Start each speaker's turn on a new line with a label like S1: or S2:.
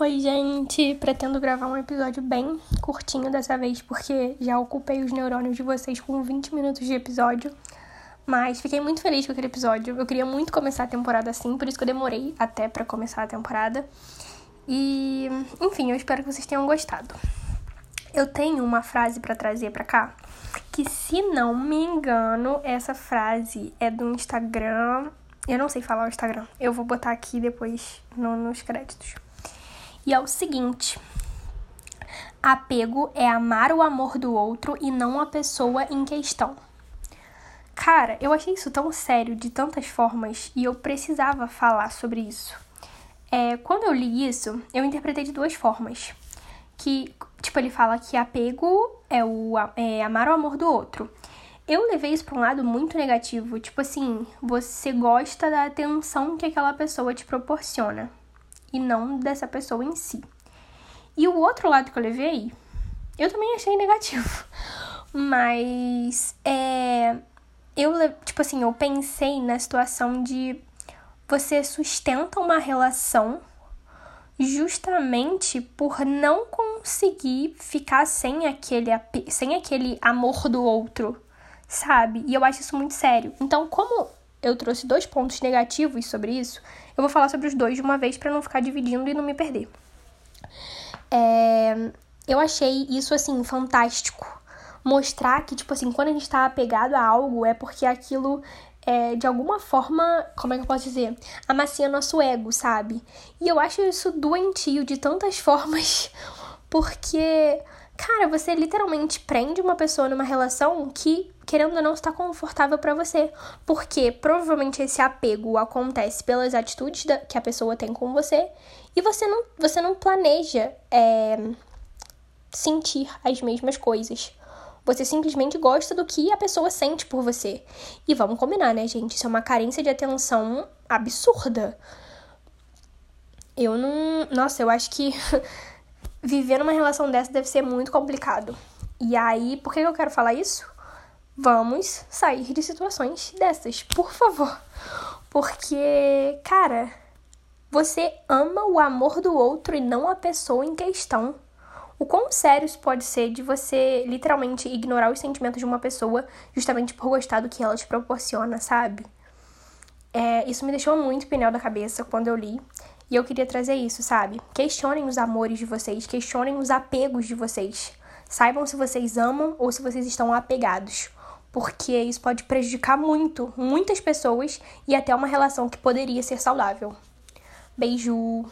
S1: Oi, gente! Pretendo gravar um episódio bem curtinho dessa vez, porque já ocupei os neurônios de vocês com 20 minutos de episódio. Mas fiquei muito feliz com aquele episódio. Eu queria muito começar a temporada assim, por isso que eu demorei até para começar a temporada. E, enfim, eu espero que vocês tenham gostado. Eu tenho uma frase para trazer para cá, que se não me engano, essa frase é do Instagram. Eu não sei falar o Instagram. Eu vou botar aqui depois no, nos créditos. E é o seguinte: apego é amar o amor do outro e não a pessoa em questão. Cara, eu achei isso tão sério de tantas formas e eu precisava falar sobre isso. É, quando eu li isso, eu interpretei de duas formas. Que, tipo, ele fala que apego é, o, é amar o amor do outro. Eu levei isso para um lado muito negativo. Tipo assim, você gosta da atenção que aquela pessoa te proporciona e não dessa pessoa em si. E o outro lado que eu levei, eu também achei negativo. Mas é, eu, tipo assim, eu pensei na situação de você sustenta uma relação justamente por não conseguir ficar sem aquele, sem aquele amor do outro, sabe? E eu acho isso muito sério. Então, como eu trouxe dois pontos negativos sobre isso, eu vou falar sobre os dois de uma vez para não ficar dividindo e não me perder. É, eu achei isso assim fantástico. Mostrar que, tipo assim, quando a gente tá apegado a algo é porque aquilo é, de alguma forma, como é que eu posso dizer? Amacia nosso ego, sabe? E eu acho isso doentio de tantas formas, porque Cara, você literalmente prende uma pessoa numa relação que, querendo ou não, está confortável para você. Porque provavelmente esse apego acontece pelas atitudes da, que a pessoa tem com você e você não, você não planeja é, sentir as mesmas coisas. Você simplesmente gosta do que a pessoa sente por você. E vamos combinar, né, gente? Isso é uma carência de atenção absurda. Eu não. Nossa, eu acho que viver numa relação dessa deve ser muito complicado. E aí, por que eu quero falar isso? Vamos sair de situações dessas, por favor. Porque, cara, você ama o amor do outro e não a pessoa em questão. O quão sério isso pode ser de você literalmente ignorar os sentimentos de uma pessoa justamente por gostar do que ela te proporciona, sabe? É, isso me deixou muito pneu da cabeça quando eu li. E eu queria trazer isso, sabe? Questionem os amores de vocês, questionem os apegos de vocês. Saibam se vocês amam ou se vocês estão apegados. Porque isso pode prejudicar muito, muitas pessoas e até uma relação que poderia ser saudável. Beijo!